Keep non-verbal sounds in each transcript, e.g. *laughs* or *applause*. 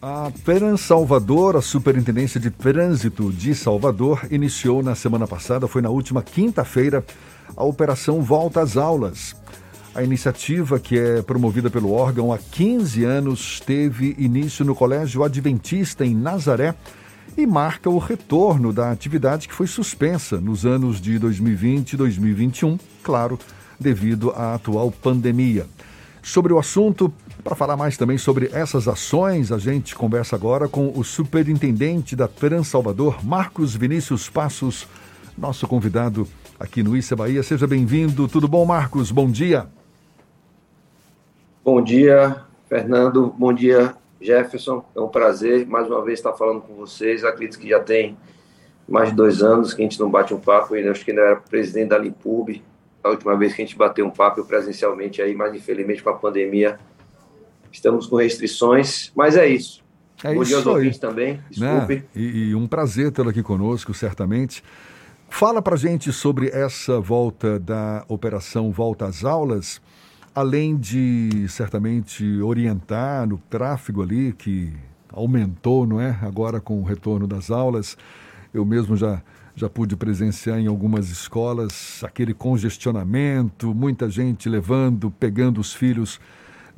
A Peran Salvador, a Superintendência de Trânsito de Salvador, iniciou na semana passada, foi na última quinta-feira, a Operação Volta às Aulas. A iniciativa, que é promovida pelo órgão há 15 anos, teve início no Colégio Adventista em Nazaré e marca o retorno da atividade que foi suspensa nos anos de 2020 e 2021, claro, devido à atual pandemia. Sobre o assunto, para falar mais também sobre essas ações, a gente conversa agora com o superintendente da Trans Salvador, Marcos Vinícius Passos, nosso convidado aqui no Issa Bahia. Seja bem-vindo. Tudo bom, Marcos? Bom dia. Bom dia, Fernando. Bom dia, Jefferson. É um prazer mais uma vez estar falando com vocês. Acredito que já tem mais de dois anos que a gente não bate um papo. Eu acho que ainda era presidente da Limpub. A última vez que a gente bateu um papo presencialmente aí, mas infelizmente com a pandemia Estamos com restrições, mas é isso. É Bom isso dia aos ouvintes também, né? desculpe. Né? E, e, um prazer tê-lo aqui conosco, certamente. Fala para gente sobre essa volta da operação Volta às Aulas, além de certamente orientar no tráfego ali, que aumentou, não é? Agora com o retorno das aulas. Eu mesmo já, já pude presenciar em algumas escolas aquele congestionamento, muita gente levando, pegando os filhos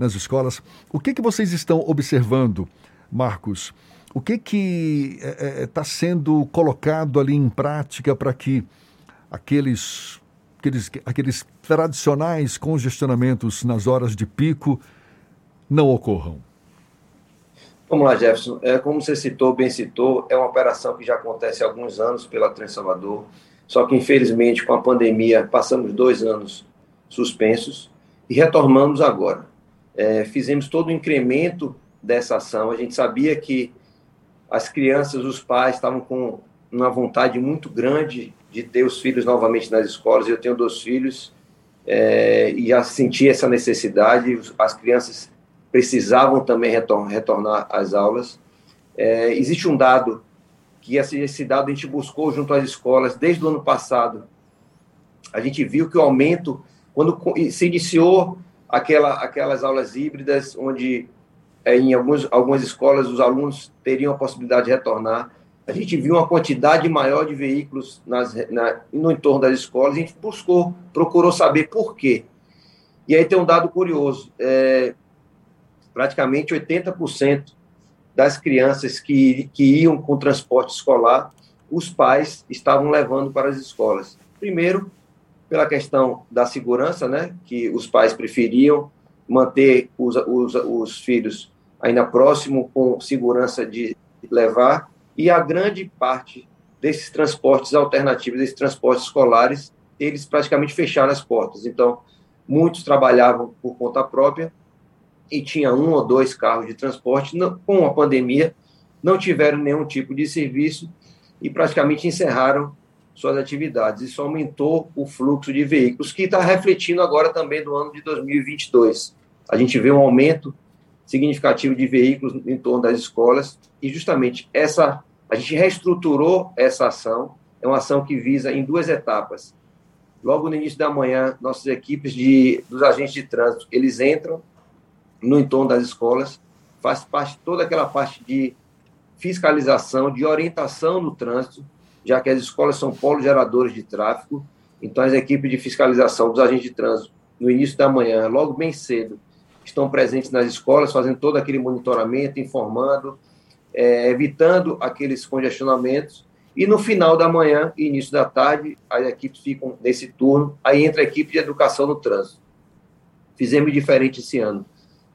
nas escolas. O que, que vocês estão observando, Marcos? O que que está é, é, tá sendo colocado ali em prática para que aqueles, aqueles, aqueles tradicionais congestionamentos nas horas de pico não ocorram? Vamos lá, Jefferson. É, como você citou, bem citou, é uma operação que já acontece há alguns anos pela Trans Salvador, só que infelizmente com a pandemia passamos dois anos suspensos e retomamos agora é, fizemos todo o incremento dessa ação. A gente sabia que as crianças, os pais estavam com uma vontade muito grande de ter os filhos novamente nas escolas. Eu tenho dois filhos é, e já senti essa necessidade. As crianças precisavam também retor retornar às aulas. É, existe um dado que esse dado a gente buscou junto às escolas desde o ano passado. A gente viu que o aumento, quando se iniciou aquela, aquelas aulas híbridas, onde é, em alguns, algumas escolas os alunos teriam a possibilidade de retornar. A gente viu uma quantidade maior de veículos nas, na, no entorno das escolas, a gente buscou, procurou saber por quê. E aí tem um dado curioso: é, praticamente 80% das crianças que, que iam com transporte escolar, os pais estavam levando para as escolas. Primeiro, pela questão da segurança, né, que os pais preferiam manter os, os, os filhos ainda próximo com segurança de levar, e a grande parte desses transportes alternativos, desses transportes escolares, eles praticamente fecharam as portas. Então, muitos trabalhavam por conta própria e tinha um ou dois carros de transporte. Não, com a pandemia, não tiveram nenhum tipo de serviço e praticamente encerraram suas atividades. Isso aumentou o fluxo de veículos, que está refletindo agora também do ano de 2022. A gente vê um aumento significativo de veículos em torno das escolas e justamente essa a gente reestruturou essa ação. É uma ação que visa em duas etapas. Logo no início da manhã, nossas equipes de dos agentes de trânsito eles entram no entorno das escolas, faz parte toda aquela parte de fiscalização, de orientação no trânsito, já que as escolas são polos geradores de tráfego, então as equipes de fiscalização dos agentes de trânsito, no início da manhã, logo bem cedo, estão presentes nas escolas, fazendo todo aquele monitoramento, informando, é, evitando aqueles congestionamentos, e no final da manhã e início da tarde, as equipes ficam nesse turno, aí entra a equipe de educação no trânsito. Fizemos diferente esse ano.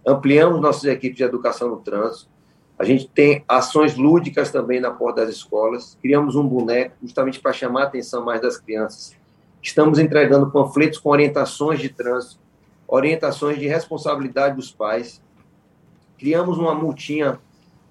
Ampliamos nossas equipes de educação no trânsito, a gente tem ações lúdicas também na porta das escolas. Criamos um boneco justamente para chamar a atenção mais das crianças. Estamos entregando panfletos com orientações de trânsito, orientações de responsabilidade dos pais. Criamos uma multinha,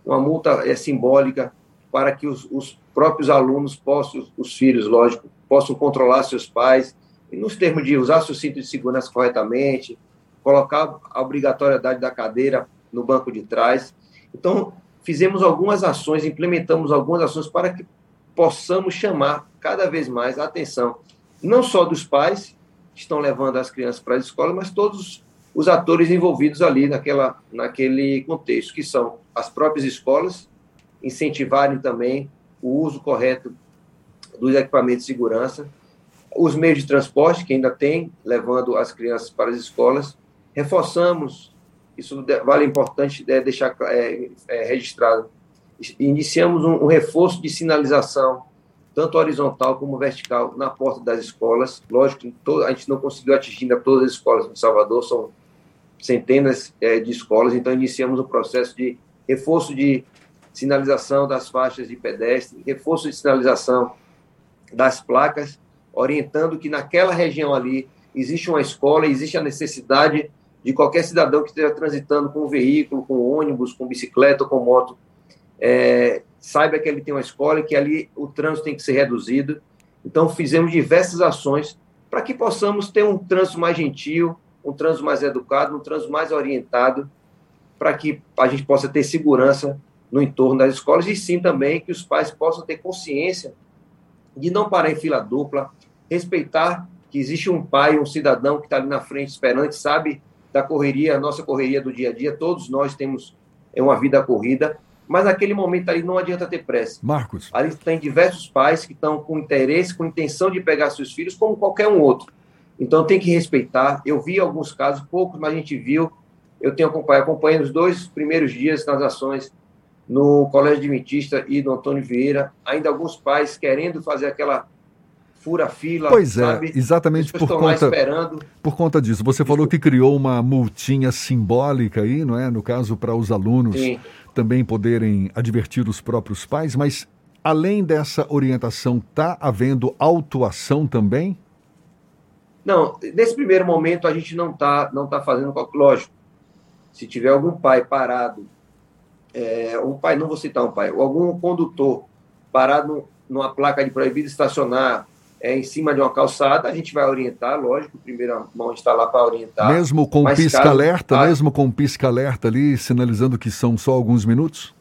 uma multa é, simbólica para que os, os próprios alunos possam, os filhos, lógico, possam controlar seus pais, e nos termos de usar seu cinto de segurança corretamente, colocar a obrigatoriedade da cadeira no banco de trás então, fizemos algumas ações, implementamos algumas ações para que possamos chamar cada vez mais a atenção, não só dos pais que estão levando as crianças para a escola, mas todos os atores envolvidos ali naquela, naquele contexto, que são as próprias escolas, incentivarem também o uso correto dos equipamentos de segurança, os meios de transporte, que ainda tem, levando as crianças para as escolas. Reforçamos, isso vale importante é, deixar é, é, registrado, iniciamos um, um reforço de sinalização, tanto horizontal como vertical, na porta das escolas. Lógico que a gente não conseguiu atingir ainda todas as escolas de Salvador, são centenas é, de escolas, então iniciamos um processo de reforço de sinalização das faixas de pedestre, reforço de sinalização das placas, orientando que naquela região ali existe uma escola, existe a necessidade de qualquer cidadão que esteja transitando com veículo, com ônibus, com bicicleta, com moto, é, saiba que ele tem uma escola e que ali o trânsito tem que ser reduzido. Então, fizemos diversas ações para que possamos ter um trânsito mais gentil, um trânsito mais educado, um trânsito mais orientado, para que a gente possa ter segurança no entorno das escolas e sim também que os pais possam ter consciência de não parar em fila dupla, respeitar que existe um pai, um cidadão que está ali na frente esperando, que sabe da correria, a nossa correria do dia a dia, todos nós temos é uma vida corrida, mas naquele momento ali não adianta ter pressa. Marcos. Ali tem diversos pais que estão com interesse, com intenção de pegar seus filhos, como qualquer um outro. Então tem que respeitar. Eu vi alguns casos, poucos, mas a gente viu. Eu tenho acompanhado, acompanhando os dois primeiros dias nas ações no Colégio Adventista e no Antônio Vieira, ainda alguns pais querendo fazer aquela fura-fila. Pois é, sabe? exatamente por conta, por conta disso. Você falou que criou uma multinha simbólica aí, não é? No caso, para os alunos Sim. também poderem advertir os próprios pais, mas além dessa orientação, está havendo autuação também? Não, nesse primeiro momento a gente não está não tá fazendo, lógico, se tiver algum pai parado, é, um pai, não vou citar um pai, algum condutor parado numa placa de proibido estacionar é, em cima de uma calçada, a gente vai orientar, lógico, primeira mão está lá para orientar. Mesmo com pisca-alerta, caso... mesmo com pisca-alerta ali, sinalizando que são só alguns minutos?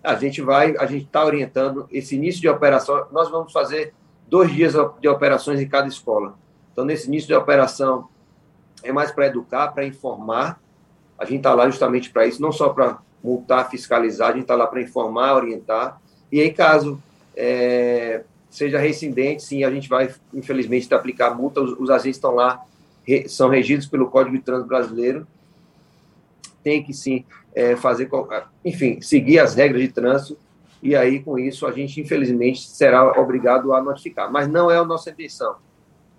A gente vai, a gente está orientando esse início de operação, nós vamos fazer dois dias de operações em cada escola. Então, nesse início de operação, é mais para educar, para informar. A gente está lá justamente para isso, não só para multar, fiscalizar, a gente está lá para informar, orientar. E aí, caso é, seja reincidente, sim, a gente vai, infelizmente, aplicar multa. Os, os agentes estão lá, re, são regidos pelo Código de Trânsito Brasileiro. Tem que, sim, é, fazer, enfim, seguir as regras de trânsito. E aí, com isso, a gente, infelizmente, será obrigado a notificar. Mas não é a nossa intenção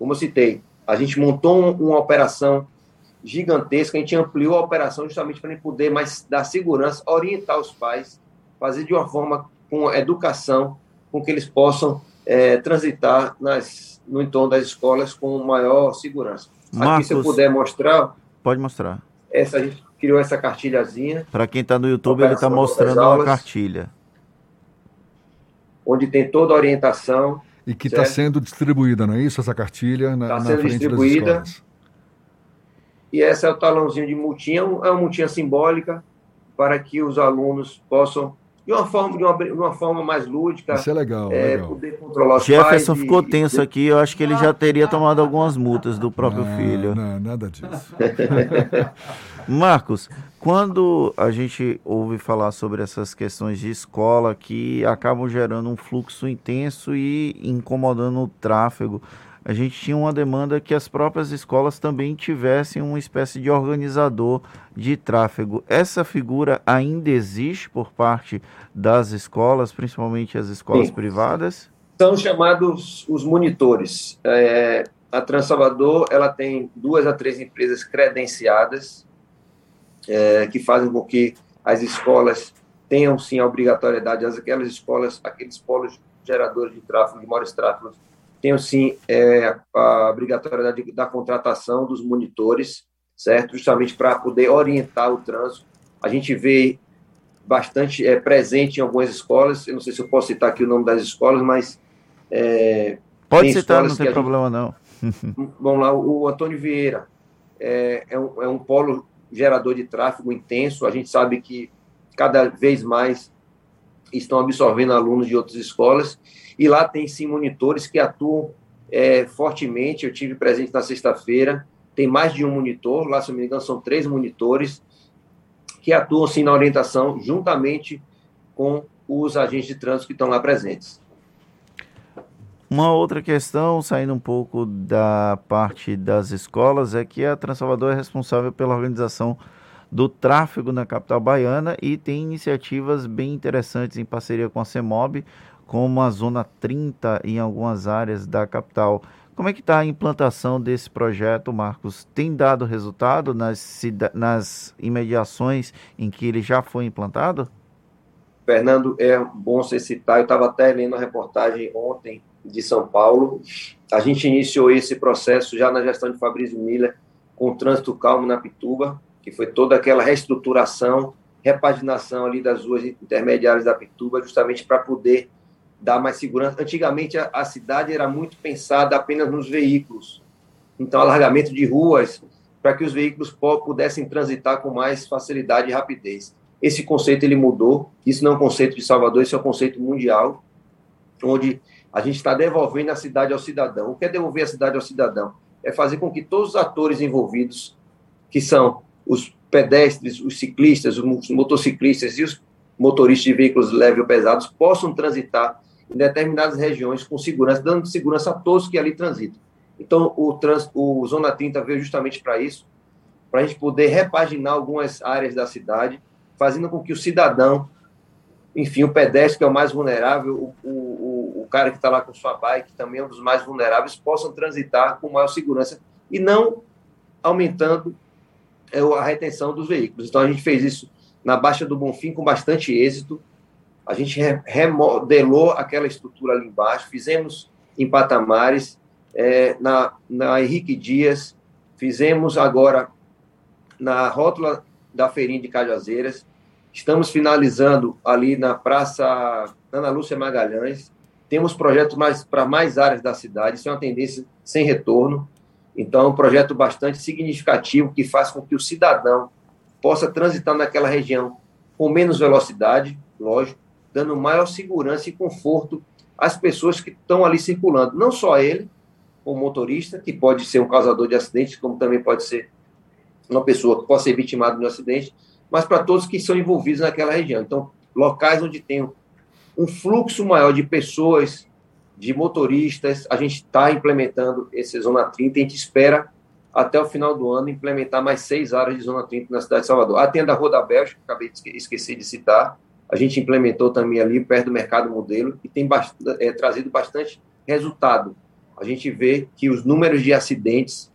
como eu citei, a gente montou um, uma operação gigantesca, a gente ampliou a operação justamente para poder mais dar segurança, orientar os pais, fazer de uma forma com educação, com que eles possam é, transitar nas, no entorno das escolas com maior segurança. Marcos, Aqui, se eu puder mostrar. Pode mostrar. Essa, a gente criou essa cartilhazinha. Para quem está no YouTube, ele está mostrando uma cartilha. Onde tem toda a orientação e que está sendo distribuída, não é isso? Essa cartilha na, tá sendo distribuída. E essa é o talãozinho de multinha, é uma multinha simbólica para que os alunos possam, de uma forma, de uma, de uma forma mais lúdica, Isso é legal, é, legal. poder controlar os Jefferson pais ficou tenso aqui, eu acho que ele já teria tomado algumas multas do próprio não, filho. Não, nada disso. *laughs* Marcos, quando a gente ouve falar sobre essas questões de escola que acabam gerando um fluxo intenso e incomodando o tráfego, a gente tinha uma demanda que as próprias escolas também tivessem uma espécie de organizador de tráfego. Essa figura ainda existe por parte das escolas, principalmente as escolas Sim. privadas? São chamados os monitores. É, a Transalvador ela tem duas a três empresas credenciadas é, que fazem com que as escolas tenham sim a obrigatoriedade, aquelas escolas, aqueles polos geradores de tráfego, de maiores tráfegos, tenham sim é, a obrigatoriedade da contratação dos monitores, certo? Justamente para poder orientar o trânsito. A gente vê bastante é, presente em algumas escolas, eu não sei se eu posso citar aqui o nome das escolas, mas. É, Pode citar, não tem problema gente... não. *laughs* Vamos lá, o Antônio Vieira é, é, um, é um polo gerador de tráfego intenso. A gente sabe que cada vez mais estão absorvendo alunos de outras escolas e lá tem sim monitores que atuam é, fortemente. Eu tive presente na sexta-feira tem mais de um monitor, lá, se não me engano, são três monitores que atuam sim na orientação juntamente com os agentes de trânsito que estão lá presentes. Uma outra questão, saindo um pouco da parte das escolas, é que a Transalvador é responsável pela organização do tráfego na capital baiana e tem iniciativas bem interessantes em parceria com a CEMOB, como a Zona 30 em algumas áreas da capital. Como é que está a implantação desse projeto, Marcos? Tem dado resultado nas, nas imediações em que ele já foi implantado? Fernando, é bom você citar, eu estava até lendo a reportagem ontem de São Paulo. A gente iniciou esse processo já na gestão de Fabrício Miller, com o trânsito calmo na Pituba, que foi toda aquela reestruturação, repaginação ali das ruas intermediárias da Pituba, justamente para poder dar mais segurança. Antigamente, a, a, cidade era muito pensada apenas nos veículos. Então, alargamento de ruas para que os veículos pudessem transitar com mais facilidade e rapidez. Esse conceito ele mudou. Isso não é um conceito de Salvador, isso é um conceito mundial, onde a gente está devolvendo a cidade ao cidadão. O que é devolver a cidade ao cidadão? É fazer com que todos os atores envolvidos, que são os pedestres, os ciclistas, os motociclistas e os motoristas de veículos leves ou pesados, possam transitar em determinadas regiões com segurança, dando segurança a todos que ali transitam. Então, o, trans, o Zona 30 veio justamente para isso, para a gente poder repaginar algumas áreas da cidade, fazendo com que o cidadão, enfim, o pedestre, que é o mais vulnerável, o, o cara que está lá com sua bike, também é um dos mais vulneráveis, possam transitar com maior segurança e não aumentando a retenção dos veículos. Então, a gente fez isso na Baixa do Bonfim com bastante êxito. A gente remodelou aquela estrutura ali embaixo, fizemos em patamares, é, na, na Henrique Dias, fizemos agora na rótula da Feirinha de Cajazeiras, estamos finalizando ali na Praça Ana Lúcia Magalhães, temos projetos mais, para mais áreas da cidade, isso é uma tendência sem retorno. Então, é um projeto bastante significativo que faz com que o cidadão possa transitar naquela região com menos velocidade, lógico, dando maior segurança e conforto às pessoas que estão ali circulando. Não só ele, o motorista, que pode ser um causador de acidentes, como também pode ser uma pessoa que pode ser vitimada de um acidente, mas para todos que são envolvidos naquela região. Então, locais onde tem um fluxo maior de pessoas, de motoristas. A gente está implementando esse Zona 30 e a gente espera, até o final do ano, implementar mais seis áreas de Zona 30 na cidade de Salvador. A tenda Rua da Bélgica, acabei de esquecer de citar, a gente implementou também ali, perto do Mercado Modelo, e tem é, trazido bastante resultado. A gente vê que os números de acidentes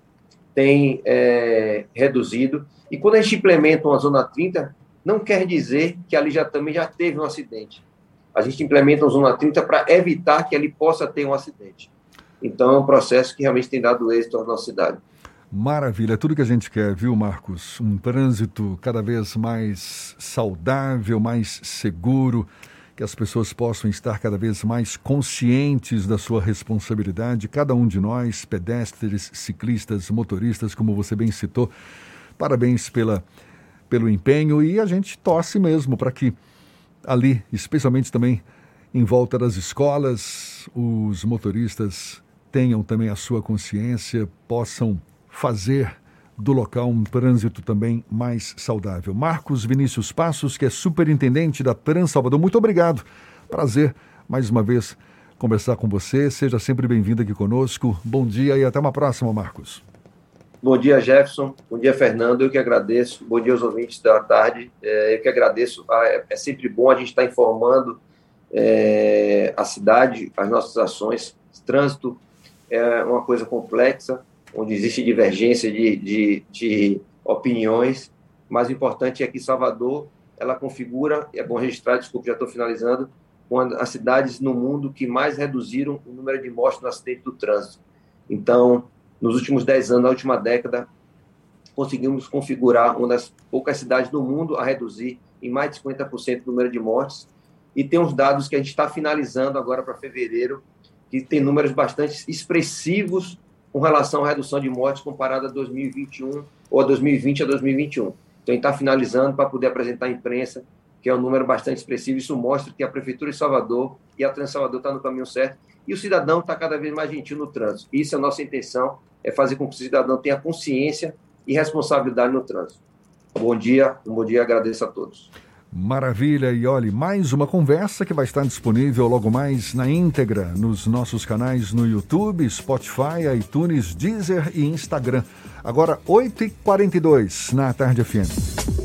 têm é, reduzido, e quando a gente implementa uma Zona 30, não quer dizer que ali já também já teve um acidente a gente implementa um Zona 30 para evitar que ele possa ter um acidente. Então, é um processo que realmente tem dado êxito à nossa cidade. Maravilha, tudo que a gente quer, viu, Marcos? Um trânsito cada vez mais saudável, mais seguro, que as pessoas possam estar cada vez mais conscientes da sua responsabilidade, cada um de nós, pedestres, ciclistas, motoristas, como você bem citou. Parabéns pela, pelo empenho e a gente torce mesmo para que ali, especialmente também em volta das escolas, os motoristas tenham também a sua consciência, possam fazer do local um trânsito também mais saudável. Marcos Vinícius Passos, que é superintendente da Trans Salvador, muito obrigado. Prazer mais uma vez conversar com você. Seja sempre bem-vindo aqui conosco. Bom dia e até uma próxima, Marcos. Bom dia, Jefferson. Bom dia, Fernando. Eu que agradeço. Bom dia aos ouvintes da tarde. É, eu que agradeço. Ah, é, é sempre bom a gente estar informando é, a cidade, as nossas ações. Trânsito é uma coisa complexa, onde existe divergência de, de, de opiniões, mas o importante é que Salvador ela configura, é bom registrar, desculpe, já estou finalizando, uma das cidades no mundo que mais reduziram o número de mortes no acidente do trânsito. Então, nos últimos 10 anos, na última década, conseguimos configurar uma das poucas cidades do mundo a reduzir em mais de 50% o número de mortes. E tem uns dados que a gente está finalizando agora para fevereiro, que tem números bastante expressivos com relação à redução de mortes comparada a 2021 ou a 2020 a 2021. Então, a gente está finalizando para poder apresentar à imprensa que é um número bastante expressivo. Isso mostra que a Prefeitura de Salvador e a Trans Salvador estão tá no caminho certo e o cidadão está cada vez mais gentil no trânsito. Isso é a nossa intenção, é fazer com que o cidadão tenha consciência e responsabilidade no trânsito. Bom dia, um bom dia, agradeço a todos. Maravilha, e olhe, mais uma conversa que vai estar disponível logo mais na íntegra nos nossos canais no YouTube, Spotify, iTunes, Deezer e Instagram. Agora, 8h42 na Tarde FM.